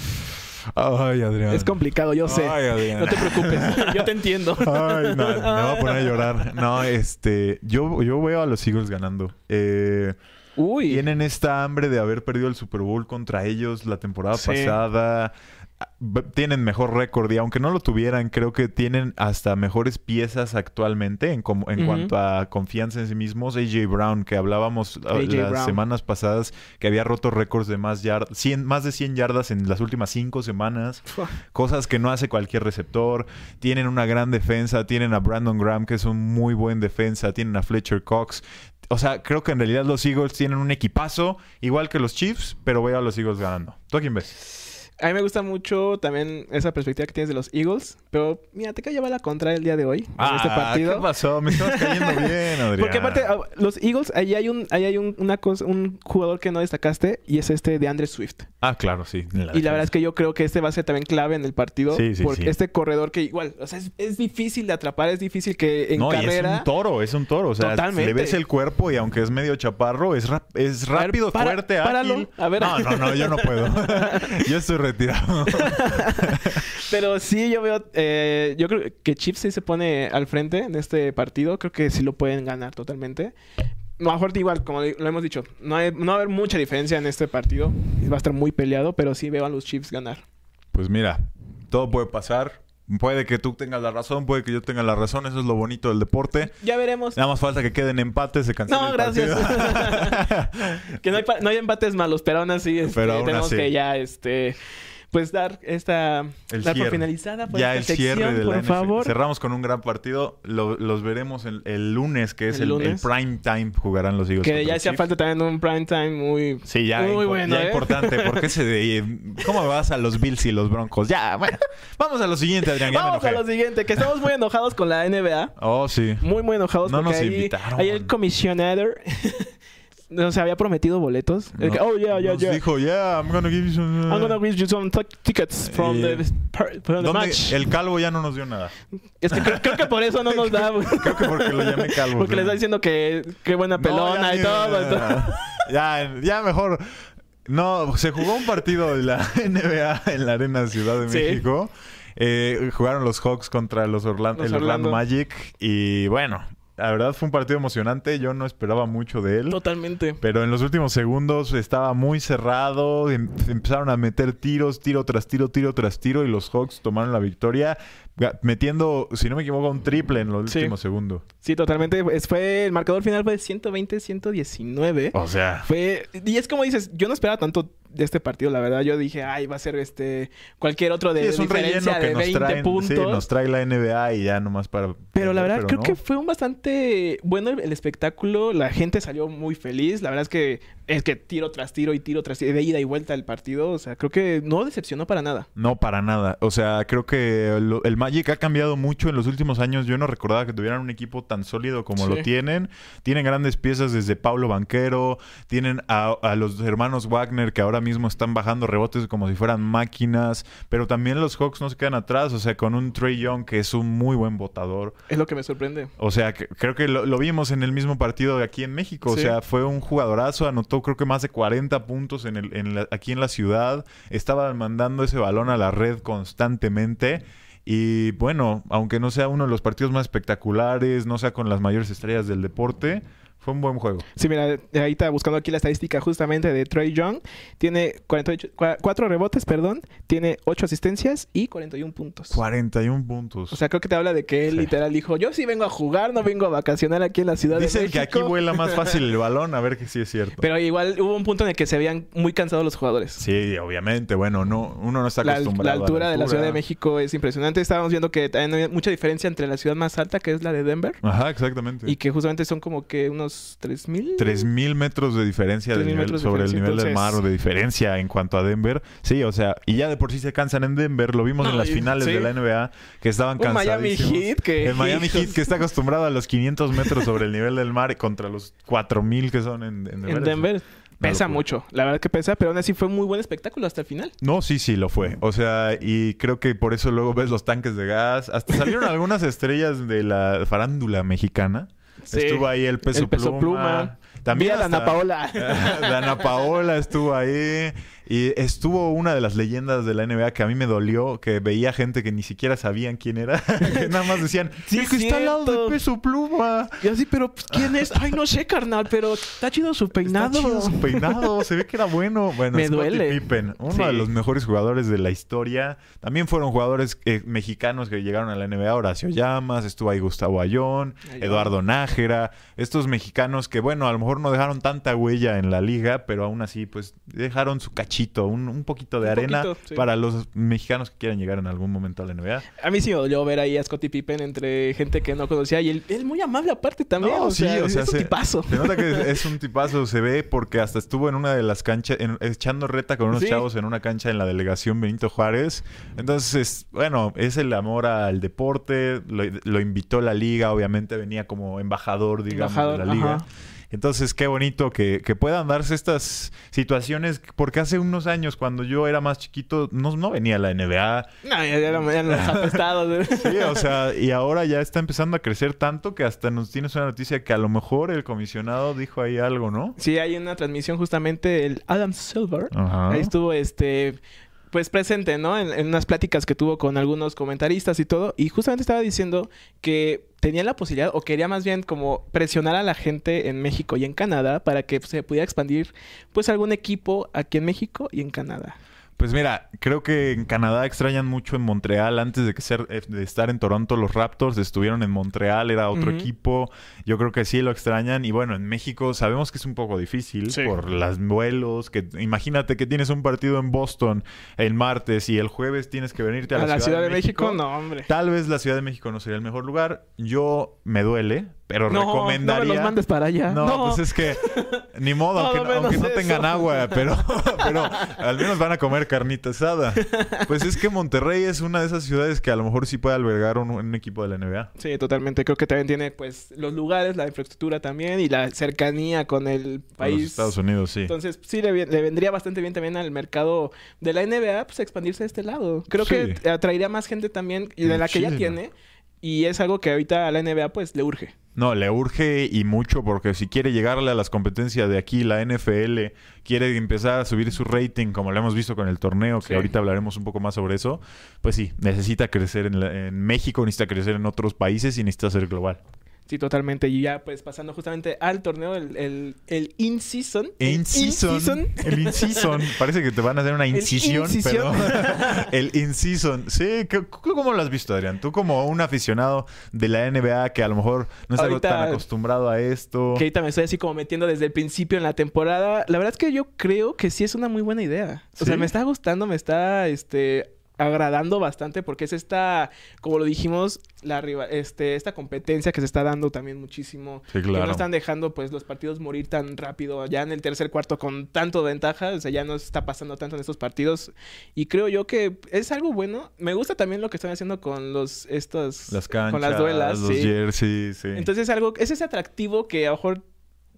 Ay, Adrián. Es complicado, yo sé. Ay, Adrián. No te preocupes, yo te entiendo. Ay, no, me voy a poner a llorar. No, este, yo, yo veo a los Eagles ganando. Eh, Uy. Tienen esta hambre de haber perdido el Super Bowl contra ellos la temporada Sí. pasada. Tienen mejor récord y aunque no lo tuvieran, creo que tienen hasta mejores piezas actualmente en, como- en cuanto a confianza en sí mismos. AJ Brown, que hablábamos ah, las Brown. semanas pasadas, que había roto récords de más, yard- 100 más de 100 yardas en las últimas 5 semanas. Cosas que no hace cualquier receptor. Tienen una gran defensa. Tienen a Brandon Graham, que es un muy buen defensa. Tienen a Fletcher Cox. O sea, creo que en realidad los Eagles tienen un equipazo, igual que los Chiefs, pero veo a los Eagles ganando. ¿Tú a quién ves? A mí me gusta mucho también esa perspectiva que tienes de los Eagles. Pero mira, te lleva la contra el día de hoy. en este partido. Ah, ¿Qué pasó? Me estabas cayendo bien, Adrián. Porque aparte, ah, los Eagles, ahí hay un, ahí hay un, una cosa, un jugador que no destacaste y es este de Andre Swift. Ah, claro, sí. Y la verdad es que yo creo que este va a ser también clave en el partido. Sí, sí, porque sí. este corredor que igual, o sea, es, es difícil de atrapar, es difícil que en no, carrera. y es un toro, es un toro. O sea, Totalmente. le ves el cuerpo y aunque es medio chaparro, es, rap- es ver, rápido, para- fuerte, páralo. ágil. A ver. No, no, no, yo no puedo. yo estoy retirado. Pero sí, yo veo, eh, yo creo que Chiefs sí se pone al frente en este partido. Creo que sí lo pueden ganar totalmente. A lo mejor igual, como lo hemos dicho, no, hay- no va a haber mucha diferencia en este partido. Va a estar muy peleado, pero sí veo a los Chiefs ganar. Pues mira, todo puede pasar. Puede que tú tengas la razón, puede que yo tenga la razón. Eso es lo bonito del deporte. Ya veremos. Nada más falta que queden empates, se cancele No, el gracias. que no hay, pa- no hay empates malos, pero aún así este, Pero aún tenemos así. que ya este pues dar esta El dar por finalizada por ya el cierre de la por NFL. favor. Cerramos con un gran partido. Lo- los veremos el, el lunes, que es El el, prime time. Jugarán los Eagles. Que ya hacía falta también un prime time muy Sí, ya, muy bueno, ya ¿eh? importante. porque ese de, ¿Cómo vas a los Bills y los Broncos? Ya, bueno. Vamos a lo siguiente, Adrián. Vamos a lo siguiente, que estamos muy enojados con la NBA. Oh, sí. Muy, muy enojados No porque nos ahí, invitaron. ahí el comisionado nos había prometido boletos. El que, No, oh, yeah, yeah, nos yeah. dijo, yeah, I'm gonna give you some... I'm gonna give you some tickets from Y- the, match. El calvo ya no nos dio nada. Es que creo, creo que por eso no nos da. Creo que porque lo llamé calvo. Porque pero- le está diciendo que qué buena No, pelona ya y todo. entonces- Ya, ya mejor. No, se jugó un partido de la NBA en la Arena Ciudad de Sí. México. Eh, jugaron los Hawks contra los, Orlan- Los el Orlando Orlando. Magic. Y bueno, la verdad fue un partido emocionante. Yo no esperaba mucho de él. Totalmente. Pero en los últimos segundos estaba muy cerrado. em- Empezaron a meter tiros, tiro tras tiro, tiro tras tiro. Y los Hawks tomaron la victoria. Metiendo, si no me equivoco, un triple en los Sí. últimos segundos. Sí, totalmente. Fue, el marcador final fue 120-119. O sea, Fue, y es como dices, yo no esperaba tanto de este partido, la verdad. Yo dije, ay, va a ser este cualquier otro de sí, es un diferencia que de nos 20 traen. puntos. Sí, nos trae la NBA y ya nomás para. Pero la verdad, pero creo no. que fue un bastante bueno el espectáculo. La gente salió muy feliz. La verdad es que es que tiro tras tiro y tiro tras tiro, de ida y vuelta el partido. O sea, creo que no decepcionó para nada. No, para nada. O sea, creo que lo- el Magic ha cambiado mucho en los últimos años. Yo no recordaba que tuvieran un equipo tan sólido como Sí. lo tienen. Tienen grandes piezas desde Pablo Banquero. Tienen a, a los hermanos Wagner que ahora mismo están bajando rebotes como si fueran máquinas. Pero también los Hawks no se quedan atrás. O sea, con un Trey Young que es un muy buen votador. Es lo que me sorprende. O sea, que- creo que lo, lo vimos en el mismo partido de aquí en México. O sea, fue un jugadorazo, anotó creo que más de 40 puntos en el, en la- aquí en la ciudad. Estaba mandando ese balón a la red constantemente. Y bueno, aunque no sea uno de los partidos más espectaculares, no sea con las mayores estrellas del deporte, fue un buen juego. Sí, mira, ahí está buscando aquí la estadística justamente de Trey Young. Tiene 48, 4 rebotes, perdón. Tiene 8 asistencias y 41 puntos. 41 puntos. O sea, creo que te habla de que él Sí. literal dijo, yo sí vengo a jugar, no vengo a vacacionar aquí en la Ciudad de el que México. aquí vuela más fácil el balón, a ver que sí es cierto. Pero igual hubo un punto en el que se veían muy cansados los jugadores. sí, obviamente. Bueno, no, uno no está La, acostumbrado. la a altura de la Ciudad de altura. México es impresionante. Estábamos viendo que también hay mucha diferencia entre la ciudad más alta, que es la de Denver, Ajá, exactamente. y que justamente son como que unos 3000. 3000 metros de diferencia 3.000 nivel- de sobre el nivel del mar o de diferencia en cuanto a Denver. Sí, o sea, y ya de por sí se cansan en Denver. Lo vimos No, en las finales sí. de la NBA que estaban Un Miami. Heat que- El Miami. Heat que está acostumbrado a los 500 metros sobre el nivel del mar contra los 4000 que son en, en Denver. en Denver. Pesa mucho, la verdad que pesa, pero aún así fue muy buen espectáculo hasta el final. No, sí, sí, lo fue. O sea, y creo que por eso luego ves los tanques de gas. Hasta salieron algunas estrellas de la farándula mexicana. Sí. Estuvo ahí el peso, El Peso pluma. Pluma. También hasta- Dana Paola. Dana Paola estuvo ahí. Y estuvo una de las leyendas de la NBA que a mí me dolió, que veía gente que ni siquiera sabían quién era. que nada más decían, Sí, el que está al lado de Peso Pluma. Y así, pero pues, ¿quién es? Ay, no sé, carnal, pero está chido su Está peinado. chido su peinado, se ve que era bueno. Bueno, Me Scottie duele. Pippen, uno Sí. de los mejores jugadores de la historia. También fueron jugadores eh, mexicanos que llegaron a la NBA, Horacio Llamas, estuvo ahí Gustavo Ayón, Ayón. Eduardo Nájera, estos mexicanos que, bueno, a lo mejor no dejaron tanta huella en la liga, pero aún así, pues, dejaron su cachito, un, un poquito de Un arena poquito, sí. para los mexicanos que quieran llegar en algún momento a la NBA. A mí sí me dolió ver ahí a Scottie Pippen entre gente que no conocía y él, él muy amable aparte también. No, o sí, sea, o sea, es un se- tipazo. Se nota que es un tipazo, se ve porque hasta estuvo en una de las canchas, en- echando reta con unos Sí. chavos en una cancha en la delegación Benito Juárez. Entonces, bueno, es el amor al deporte, lo, lo invitó la liga, obviamente venía como embajador, digamos, Embajador, de la liga. ajá. Entonces, qué bonito que, que puedan darse estas situaciones, porque hace unos años, cuando yo era más chiquito, no, no venía la NBA. No, ya, ya, no- ya nos ha apestado. Sí, o sea, y ahora ya está empezando a crecer tanto que hasta nos tienes una noticia que a lo mejor el comisionado dijo ahí algo, ¿no? Sí, hay una transmisión justamente el Adam Silver. Ajá. Ahí estuvo este pues presente, ¿no? En, en unas pláticas que tuvo con algunos comentaristas y todo. Y justamente estaba diciendo que tenía la posibilidad, o quería más bien como presionar a la gente en México y en Canadá para que se pudiera expandir pues algún equipo aquí en México y en Canadá. Pues mira, creo que en Canadá extrañan mucho en Montreal. Antes de que ser, eh, de estar en Toronto, los Raptors estuvieron en Montreal, era otro equipo. Yo creo que sí lo extrañan. Y bueno, en México sabemos que es un poco difícil Sí. por los vuelos. Que imagínate que tienes un partido en Boston el martes y el jueves tienes que venirte a, A la Ciudad de México, no, hombre. Tal vez la Ciudad de México no sería el mejor lugar. Yo me duele, pero No, recomendaría. no me los mandes para allá. No, No, pues es que ni modo, aunque, aunque no tengan agua, pero, pero al menos van a comer carnita asada. Pues es que Monterrey es una de esas ciudades que a lo mejor sí puede albergar un, un equipo de la NBA. Sí, totalmente. Creo que también tiene pues los lugares, la infraestructura también y la cercanía con el A los país. Estados Unidos, sí. Entonces, sí, le, vendría bastante bien también al mercado de la NBA, pues, expandirse de este lado. Creo Sí. que atraería más gente también y de la que ya tiene. Y es algo que ahorita a la NBA, pues, le urge. No, le urge y mucho porque si quiere llegarle a las competencias de aquí, la NFL, quiere empezar a subir su rating, como lo hemos visto con el torneo, que Sí. ahorita hablaremos un poco más sobre eso, pues sí, necesita crecer en, la- en México, necesita crecer en otros países y necesita ser global. Sí, totalmente. Y ya, pues, pasando justamente al torneo, el, el, el in-season. el In-season. El in-season. Parece que te van a hacer una El incisión. incisión. perdón. el in-season. Sí, ¿qué- ¿cómo lo has visto, Adrián? Tú como un aficionado de la NBA que a lo mejor no está Ahorita- tan acostumbrado a esto. Que ahorita me estoy así como metiendo desde el principio en la temporada. La verdad es que yo creo que sí es una muy buena idea. O sea, me está gustando, me está este agradando bastante porque es esta, como lo dijimos, la este esta competencia que se está dando también muchísimo. Sí, Que no están dejando pues los partidos morir tan rápido ya en el tercer cuarto con tanto ventaja, o sea, ya no está pasando tanto en estos partidos y creo yo que es algo bueno. Me gusta también lo que están haciendo con los estos Las canchas, con las duelas, los sí. jerseys, sí. Entonces algo es ese atractivo que a lo mejor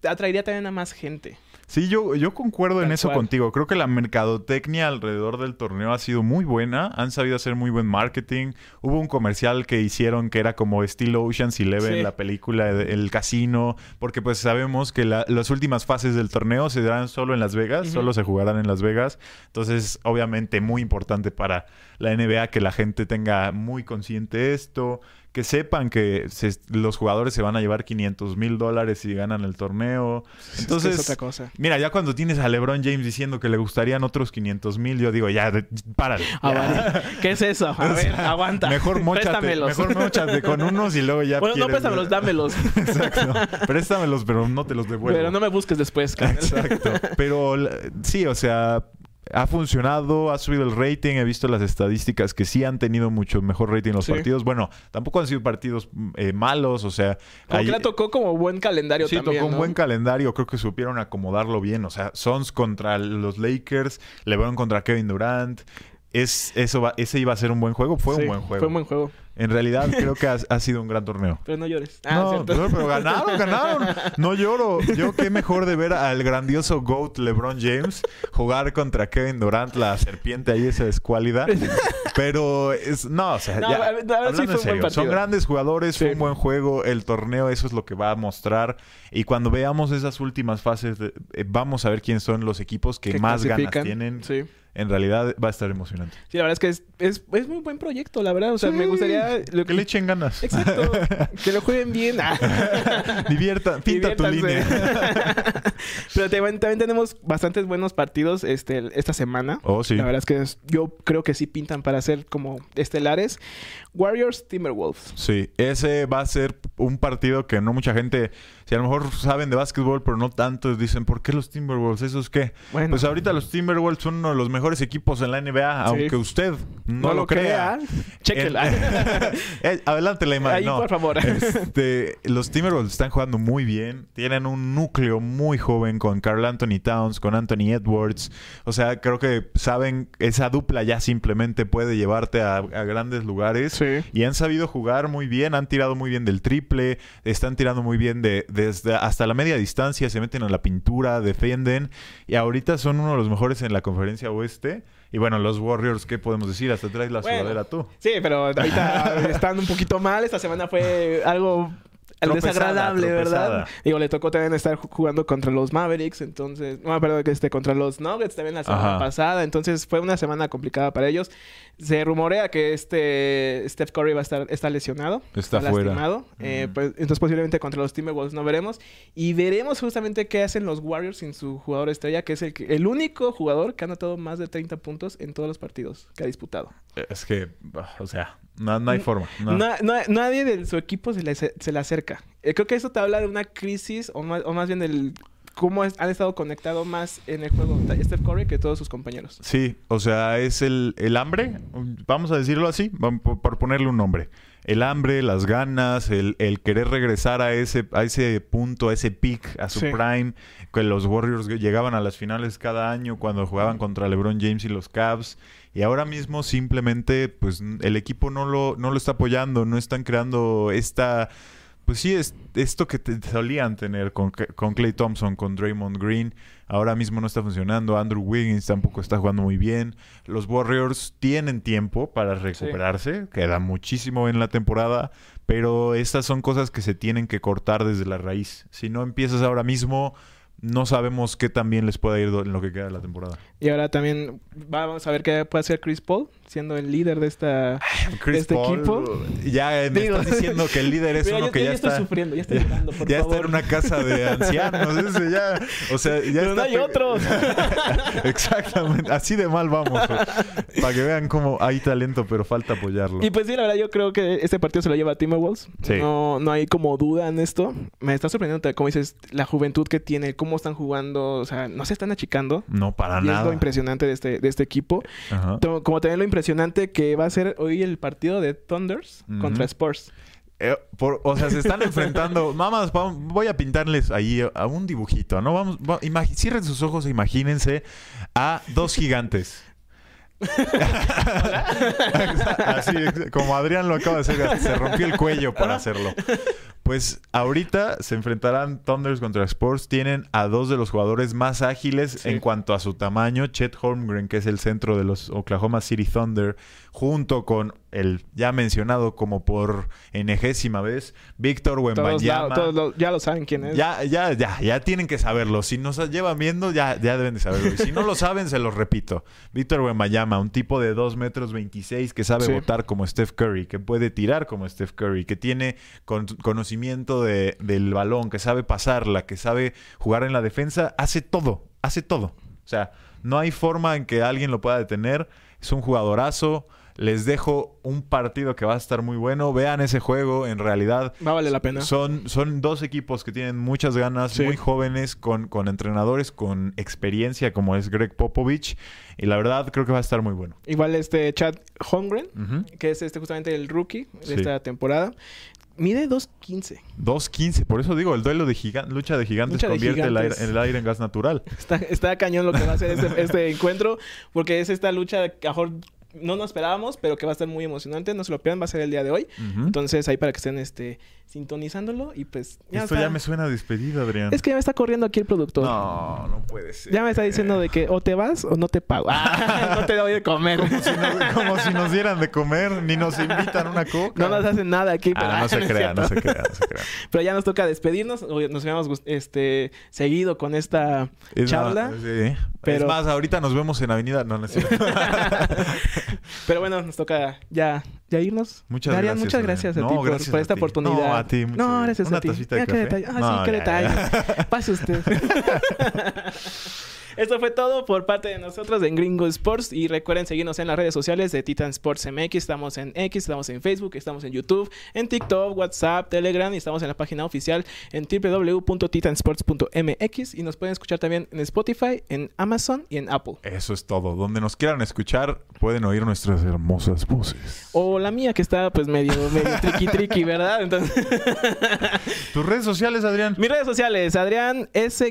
atraería también a más gente. Sí, yo, yo concuerdo en eso cual. contigo. Creo que la mercadotecnia alrededor del torneo ha sido muy buena. Han sabido hacer muy buen marketing. Hubo un comercial que hicieron que era como estilo Ocean's Eleven, Sí. la película El Casino. Porque pues sabemos que la- las últimas fases del torneo se darán solo en Las Vegas. Solo se jugarán en Las Vegas. Entonces, obviamente, muy importante para la NBA que la gente tenga muy consciente esto. Que sepan que se- los jugadores se van a llevar 500 mil dólares si ganan el torneo. Es que Entonces, es otra cosa. Mira, ya cuando tienes a LeBron James diciendo que le gustarían otros 500 mil, yo digo, ya, párale. Ah, Ya. vale. ¿Qué es eso? A ver, aguanta. Mejor Préstamelos. mejor mochate con unos y luego ya Bueno, no préstamelos, dámelos. Exacto. Préstamelos, pero no te los devuelvo. Pero no me busques después. carnal. Exacto. Pero sí, o sea, ha funcionado, ha subido el rating, he visto las estadísticas que sí han tenido mucho mejor rating los Sí. partidos. Bueno, tampoco han sido partidos eh, malos, o sea... Como ahí- que la tocó como buen calendario Sí, también, tocó un buen calendario. Creo que supieron acomodarlo bien. O sea, Sons contra los Lakers, LeBron contra Kevin Durant. Es, eso va- ese iba a ser un buen juego. Fue Sí, un buen juego. Fue un buen juego. En realidad, creo que ha, ha sido un gran torneo. Pero no llores. Ah, no, cierto. pero, pero ganaron, ganaron. No lloro. Yo qué mejor de ver al grandioso GOAT LeBron James jugar contra Kevin Durant, la serpiente ahí, esa escuálida. Pero es, no, o sea, No, ya, sí en serio, son grandes jugadores, fue un buen juego, el torneo, eso es lo que va a mostrar. Y cuando veamos esas últimas fases, eh, vamos a ver quiénes son los equipos que, Que más ganas tienen. Sí. En realidad va a estar emocionante. Sí, la verdad es que es, es, es muy buen proyecto, la verdad. O sea, me gustaría... lo Que le echen ganas. Exacto. que lo jueguen bien. Ah. Divierta, pinta tu línea. Pero también, también tenemos bastantes buenos partidos este, esta semana. Oh, sí. La verdad es que es- yo creo que sí pintan para ser como estelares. Warriors Timberwolves. Sí, ese va a ser un partido que no mucha gente, si a lo mejor saben de básquetbol, pero no tanto, dicen, ¿por qué los Timberwolves? ¿Esos qué? Bueno, Pues ahorita los Timberwolves son uno de los mejores equipos en la NBA, aunque usted no, lo crea. Chéquela. Eh, adelante la imagen. Ahí, no. por favor. Este, los Timberwolves están jugando muy bien. Tienen un núcleo muy joven con Carl Anthony Towns, con Anthony Edwards. O sea, creo que saben, esa dupla ya simplemente puede llevarte a, a grandes lugares. Sí. Y han sabido jugar muy bien, han tirado muy bien del triple, están tirando muy bien de, desde hasta la media distancia, se meten a la pintura, defienden. Y ahorita son uno de los mejores en la conferencia oeste. Y bueno, los Warriors, ¿qué podemos decir? Hasta traes la Bueno. sudadera tú. Sí, pero ahorita están un poquito mal. Esta semana fue algo Tropezada, desagradable, tropezada. ¿verdad? Digo, le tocó también estar ju- jugando contra los Mavericks, entonces... No, perdón, que este, contra los Nuggets también la semana Ajá. pasada. Entonces fue una semana complicada para ellos. Se rumorea que este Steph Curry va a estar está lesionado. Está fuera. lastimado. Eh, Ujú. pues, entonces posiblemente contra los Timberwolves no veremos. Y veremos justamente qué hacen los Warriors sin su jugador estrella, que es el, el único jugador que ha anotado más de 30 puntos en todos los partidos que ha disputado. Es que, o sea, no, no hay forma. no. Na- na- nadie de su equipo se le, se le acerca. Eh, creo que eso te habla de una crisis, o más, o más bien del cómo es- han estado conectados más en el juego Steph Curry que todos sus compañeros. Sí, o sea, es el, el hambre, vamos a decirlo así, por, por ponerle un nombre. El hambre, las ganas, el, el querer regresar a ese, a ese punto, a ese peak, a su Sí. prime, que los Warriors llegaban a las finales cada año cuando jugaban contra LeBron James y los Cavs. Y ahora mismo simplemente, pues, el equipo no lo, no lo está apoyando, no están creando esta... Pues sí, es esto que te solían tener con, con Clay Thompson, con Draymond Green. Ahora mismo no está funcionando. Andrew Wiggins tampoco está jugando muy bien. Los Warriors tienen tiempo para recuperarse. Queda muchísimo en la temporada. Pero estas son cosas que se tienen que cortar desde la raíz. Si no empiezas ahora mismo, no sabemos qué tan bien les puede ir en lo que queda de la temporada. Y ahora también vamos a ver qué puede hacer Chris Paul, siendo el líder de esta... ¿Este Paul, equipo? Ya me Digo- estás diciendo que el líder es Mira, uno yo- que yo ya estoy está... sufriendo, ya estoy ya- llorando, por ya está en una casa de ancianos. ese ya, o sea, ya Pero no está hay otros. Exactamente, así de mal vamos. Para que vean cómo hay talento, pero falta apoyarlo. Y pues sí, la verdad yo creo que este partido se lo lleva a Timberwolves. Sí. No, no hay como duda en esto. Me está sorprendiendo, como dices, la juventud que tiene, cómo están jugando. O sea, no se están achicando. No, para Y es nada. lo impresionante de este, de este equipo. Ajá. Como también lo impresionante que va a ser hoy el partido de Thunders contra Spurs. Eh, por- o sea, se están enfrentando. Mamás, vamos- voy a pintarles ahí a un dibujito, ¿no? Vamos, va- cierren sus ojos e imagínense a dos gigantes. Así, como Adrián lo acaba de hacer, se rompió el cuello para hacerlo. Pues ahorita se enfrentarán Thunders contra Sports. Tienen a dos de los jugadores más ágiles Sí. en cuanto a su tamaño. Chet Holmgren, que es el centro de los Oklahoma City Thunder, junto con el ya mencionado como por enegésima vez, Víctor Wembanyama. todos ya lo saben quién es. Ya, ya, ya, ya tienen que saberlo. Si nos llevan viendo, ya, ya deben de saberlo. Y si no lo saben, se los repito. Víctor Wembanyama, un tipo de 2 metros 26 que sabe Sí. votar como Steph Curry, que puede tirar como Steph Curry, que tiene con- conocimiento de- del balón, que sabe pasarla, que sabe jugar en la defensa, hace todo, hace todo. O sea, no hay forma en que alguien lo pueda detener. Es un jugadorazo. Les dejo un partido que va a estar muy bueno. Vean ese juego. En realidad, Va a valer la pena. son, son dos equipos que tienen muchas ganas, Sí. muy jóvenes, con, con entrenadores con experiencia como es Greg Popovich. Y la verdad creo que va a estar muy bueno. Igual este Chad Holmgren, que es este justamente el rookie de Sí. esta temporada. Mide 2.15. 2.15, por eso digo, el duelo de gigan- lucha de gigantes Lucha de convierte el aire, gigantes. el aire en gas natural. Está, está cañón lo que va a ser este, este encuentro, porque es esta lucha, mejor no nos esperábamos, pero que va a estar muy emocionante. No se lo pierdan, va a ser el día de hoy. Entonces, ahí para que estén este, sintonizándolo y pues... Esto está. ya me suena a despedida, Adrián. Es que ya me está corriendo aquí el productor. No, no puede ser. Ya me está diciendo de que o te vas o no te pago. Ah, no te doy de comer. Como si, nos, como si nos dieran de comer, ni nos invitan una coca. No nos hacen nada aquí. Pero, Ah, no se es crea, no se crea, no se crea. Pero ya nos toca despedirnos. Nos habíamos este, seguido con esta Es charla. sí. pero- Es más, ahorita nos vemos en Avenida. No, no es cierto. Pero bueno, nos toca ya, ya irnos. Muchas Darian, gracias, muchas gracias a No, ti por, gracias por a esta ti. oportunidad. No, a ti, No, gracias. gracias ¿Una a ti. tacita de qué café? detalle. Ah, No, sí, qué ya, detalle. Pase usted. Esto fue todo por parte de nosotros en Gringo Sports. Y recuerden seguirnos en las redes sociales de Titan Sports MX. Estamos en X, estamos en Facebook, estamos en YouTube, en TikTok, WhatsApp, Telegram. Y estamos en la página oficial en www.titansports.mx. Y nos pueden escuchar también en Spotify, en Amazon y en Apple. Eso es todo. Donde nos quieran escuchar, pueden oír nuestras hermosas voces. O la mía que está pues medio, medio tricky tricky, ¿verdad? Entonces, ¿Tus redes sociales, Adrián? mis redes sociales, Adrián S.